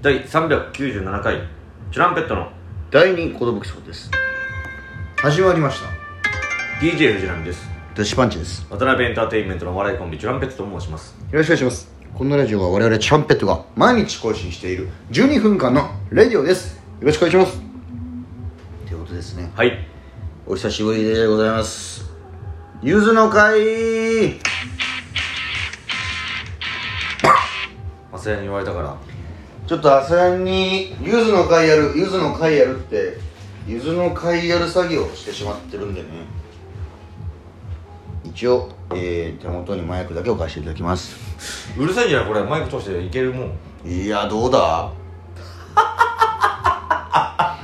第397回チュランペットの。第二コードブックスです。始まりました。DJ 藤波です。ダッシュパンチです。渡辺エンターテインメントのお笑いコンビチュランペットと申します。よろしくお願いします。このラジオは我々チャンペットが毎日更新している12分間のレディオです。よろしくお願いします。ということですね。はい。お久しぶりでございます。ゆずの会。朝やに言われたからちょっと朝やんにゆずの会やるゆずの会やるってゆずの会やる作業をしてしまってるんでね。一応、えー手元にマイクだけ置かせていただきます。うるさいんじゃないこれマイク通していけるもん。いやどうだ？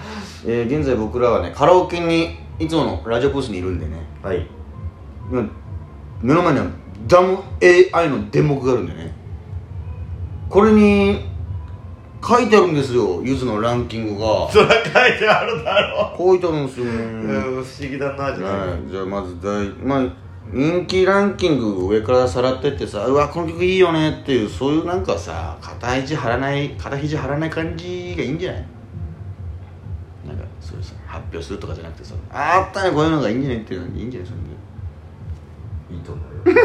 えー、現在僕らはねカラオケにいつものラジオブースにいるんでね。はい。今目の前にはダム AI の電目があるんでね。これに書いてあるんですよゆずのランキングが。そりゃ書いてあるだろ。書いてあるんですよ。ね、うん不思議だなじゃないはい、じゃあまず第まあ人気ランキング上からさらってってさうわこの曲いいよねっていうそういうなんかさ肩肘張らない肩肘張らない感じがいいんじゃない？なんかそういうさ発表するとかじゃなくてさああったねこういうのがいいんじゃないっていうのいいんじゃない？それでいいと思うよ。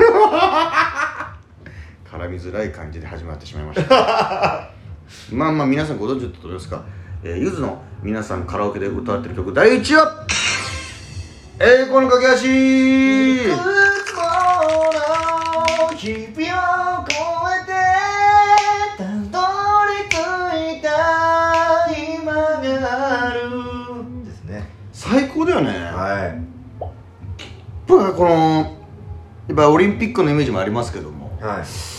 絡みづらい感じで始まってしまいました まあまあ皆さんご存知だと思いますか、えー、ゆずの皆さんカラオケで歌ってる曲第1位は栄光の架け橋いくつもの日々を越えてたどり着いた今がある。ですね。最高だよね。はい。このやっぱオリンピックのイメージもありますけども。はい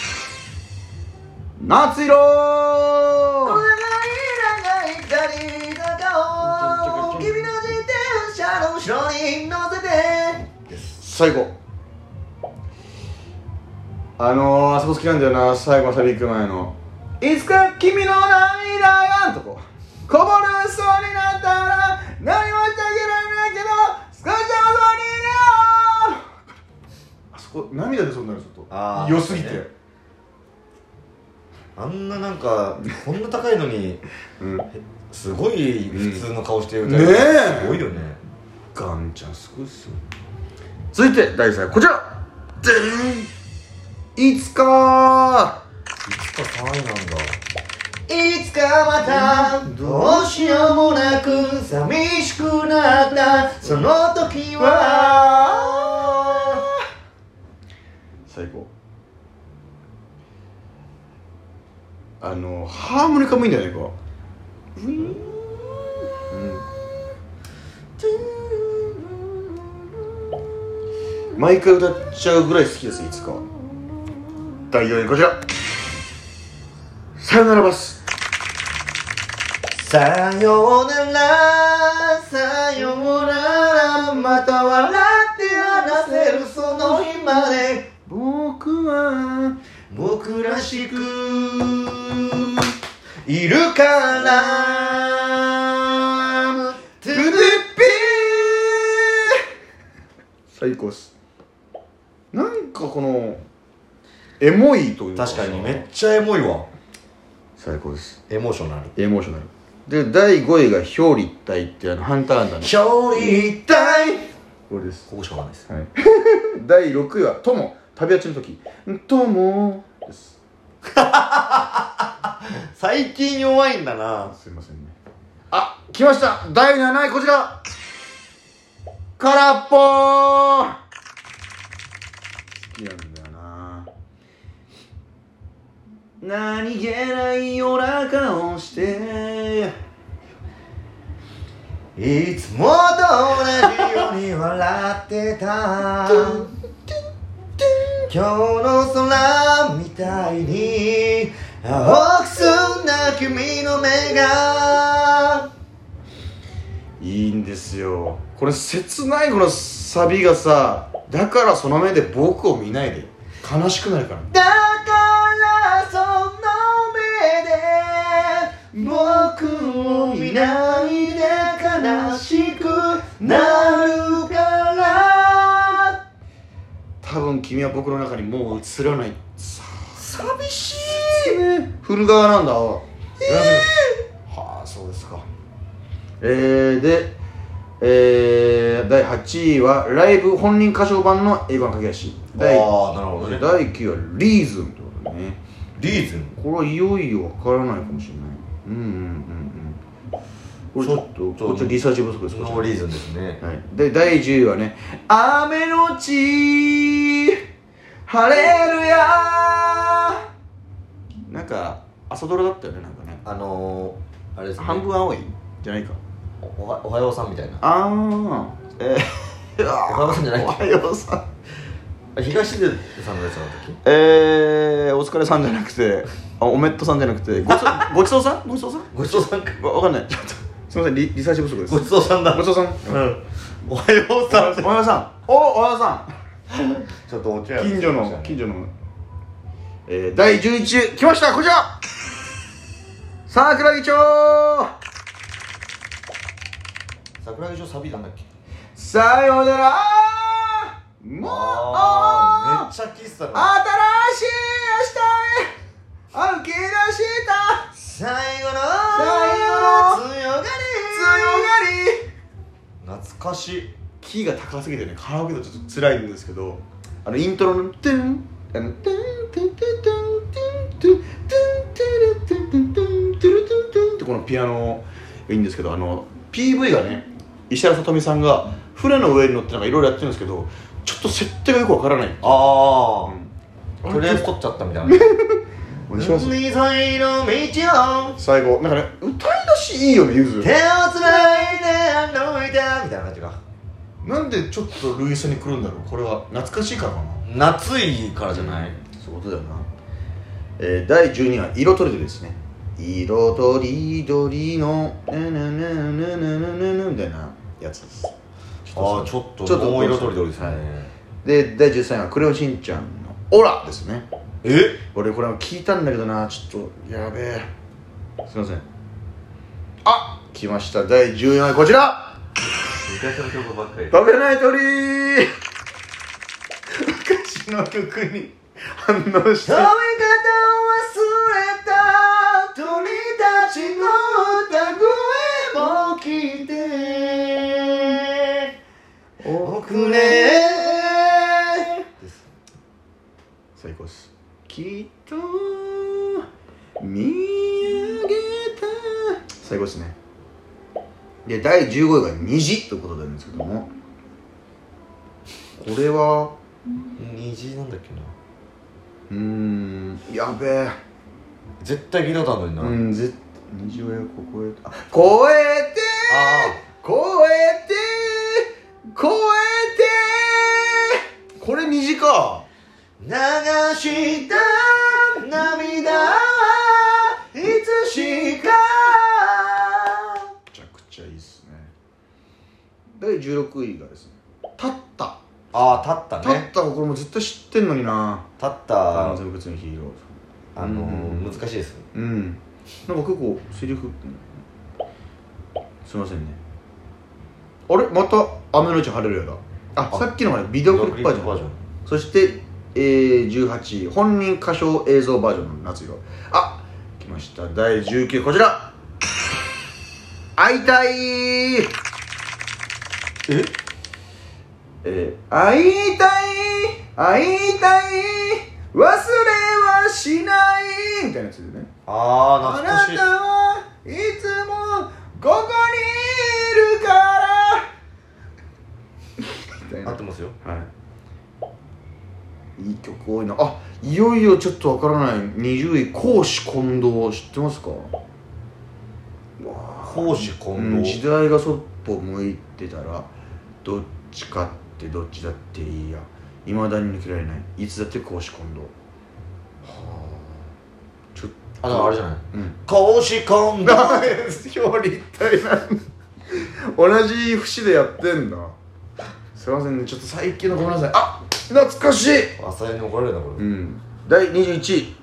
て第2位はみんなが納得のこちら夏色最後あのー、あそこ好きなんだよな最後のサビ行く前の「いつか君の涙が」とここぼれそうになったら何もしてあげられないけど少しはそうにいるよあそこ涙出そうになるちょっあーと良すぎて、あんななんかこんな高いのにうん。すごい普通の顔してるねえ。すごいよね。ガンちゃんすごいっすよ。続いて第3位こちら。いつか。いつか3位なんだ。いつかまたどうしようもなく寂しくなった。その時は。最高あのハーモニカもいいんだよねこう。うん。毎回歌っちゃうぐらい好きですいつか第4位こちら。さよならバス。さよならさよならまた笑って話せるその日まで。僕は僕らしくいるから。トゥルピ最高っす。なんかこのエモいという確かにめっちゃエモいわ。最高です。エモーショナル。エモーショナル。で第5位が表裏一体っていうあのハンターアンダーの。表裏一体？これです。ここしかわかんないです。はい。第6位は「友。旅立ちの時」「友」です 最近弱いんだな。すいませんね。あ来ました。第7位こちら。空っぽ好きなんだよな。何気ない夜中をして。いつもと同じように笑ってた。今日の空みたいに。青く君の目が。これ切ないこのサビがさだからその目で僕を見ないで悲しくなるから。だからその目で僕を見ないで悲しくなるから。多分君は僕の中にもう映らない。さ寂しい。ね振る側なんだはあそうですか。えー、でえー、第8位はライブ本人歌唱版の英語の駆け足第ああなるほどね。第9位はリーズンってことね。リーズンこれはいよいよわからないかもしれない。うんうんうんうん。これちょっとこっちはリサーチ不足ですノーリーズンですね。はい、で第10位はね「雨のち晴れるや」なんか朝ドラだったよねなんかねあのー、あれですね。半分青いじゃないか。おはおはようさんみたいな。ああえー、おはようさんじゃない。おはようさん。あ東出さんのやつの時。えー、お疲れさんじゃなくてあおめっとさんじゃなくてごち ごちそうさん？ごちそうさん？ごちそうさんか。わわかんない。ちょっとすみませんリリサーチ不足です。ごちそうさんだ。ごちそうさん。うん。おはようさん。おはようさん。おおはようさん。ちょっとお茶屋近所の近所の、えー、第11来ましたこちら桜木町。桜木町サビなんだっけ？さよなら。もうめっちゃ喫茶の新しい明日へ。歩き出した。最後の最後の。強がり。強がり。懐かしい。キーが高すぎてねカラオケだとちょっと辛いんですけど。あのイントロの「トゥン」あの「トゥントゥントゥントゥンこのピアノがいいんですけどあの PV がね石原さとみさんが船の上に乗ってなんかいろいろやってるんですけどちょっと設定がよくわからない。ああ、うん。とりあえず撮っちゃったみたいな。海沿いの道を。最後なんかね歌い出しいいよねゆず。手をつないで歩いたみたいな感じがなんでちょっとルイスに来るんだろう。これは懐かしいからかな。夏いからじゃない、そういうことだよな、えー、第12位は色とりどりですね色とりどりのねねねねねねねみたいなやつですああちょっとちょっともう色とりどりですね、はいで第13位は「クレヨンしんちゃんのオラ」ですねえ俺これ聞いたんだけどなちょっとやべえすいませんあ来ました第14位はこちら昔の曲ばっかり食べない鳥昔の曲に反応して食べ方を忘くれ最高です。きっと見上げた。最高ですね。で第15位が「虹」ということなんですけども。これは？虹なんだっけな。うーんやべえ。絶対聞いたことあるのにな、うんぜ虹を越えてあ越えてあ越えて越え流した涙いつしか。めちゃくちゃいいっすね。第16位がですね「立った」ああ立った立っねたこれも絶対知ってんのにな。立った。完全別のヒーロー。あのうん。ー難しいです。うん。なんか結構セリフすいませんね。あれ？また「雨のうち晴れるよ」だ。ああ。さっきのはねビデオクリップバージョンそして、えー、18位本人歌唱映像バージョンの夏色。あ来ました。第19こちら。会いたい。え？えー、会いたい。会いたい。忘れはしない。みたいなやつでね。あああ懐かしい。なたはいつもここにいるからみたいな合ってますよはいいい曲多いな。あいよいよちょっとわからない。20位公私混同知ってますか？公私混うん、同時代がそっぽ向いてたらどっちかってどっちだっていいや。いまだに抜けられない。いつだって公私混同。はあ。ちょっあだからあれじゃない？うん。公私混同。表裏一体な同じ節でやってんだ。すいませんね。ちょっと最近のごめんなさい。あ懐かしい。朝やに怒られるなこれ。うん。第21位。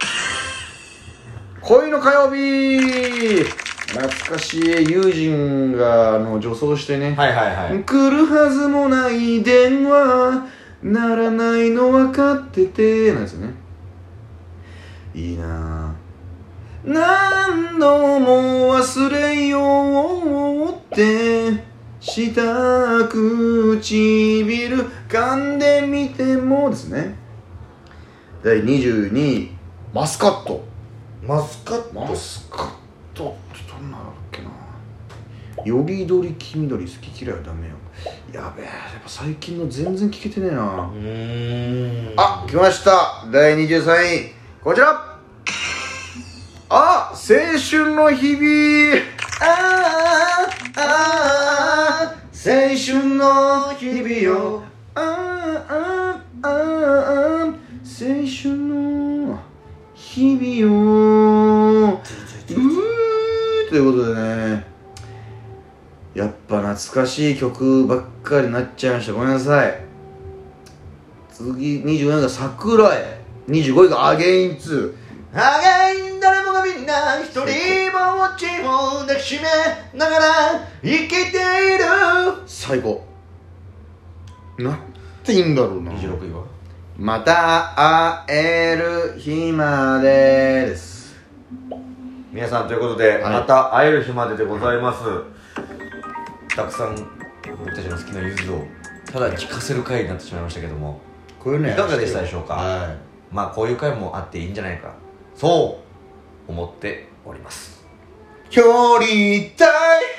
恋の火曜日。懐かしい友人があの女装してね、はいはいはい。来るはずもない電話。ならないの分かってて。なんですよね。いいなぁ。何度も忘れようって。した唇噛んでみてもですね。第22位。マスカット。マスカット？マスカット。ってどんなのだっけな。よりどり黄緑好き嫌いはダメよ。やべえやっぱ最近の全然聞けてねえな。うーん。あ来ました。第23位。こちら。あ青春の日々。あーあー。青春の日々よあーあ青春の日々ようーということでねやっぱ懐かしい曲ばっかりになっちゃいました。ごめんなさい。次24位が桜へ。25位がアゲイン2アゲイン誰もがみんな一人ぼっちを抱きしめながら生きている。最高。なんていいんだろうな。26位は？また会える日までです。皆さんということで、はい。また会える日まででございます。たくさん僕たちの好きなゆずをただ聞かせる回になってしまいましたけども。こういうのいかがでしたでしょうか？はまあこういう回もあっていいんじゃないか。そう思っております。い距離たい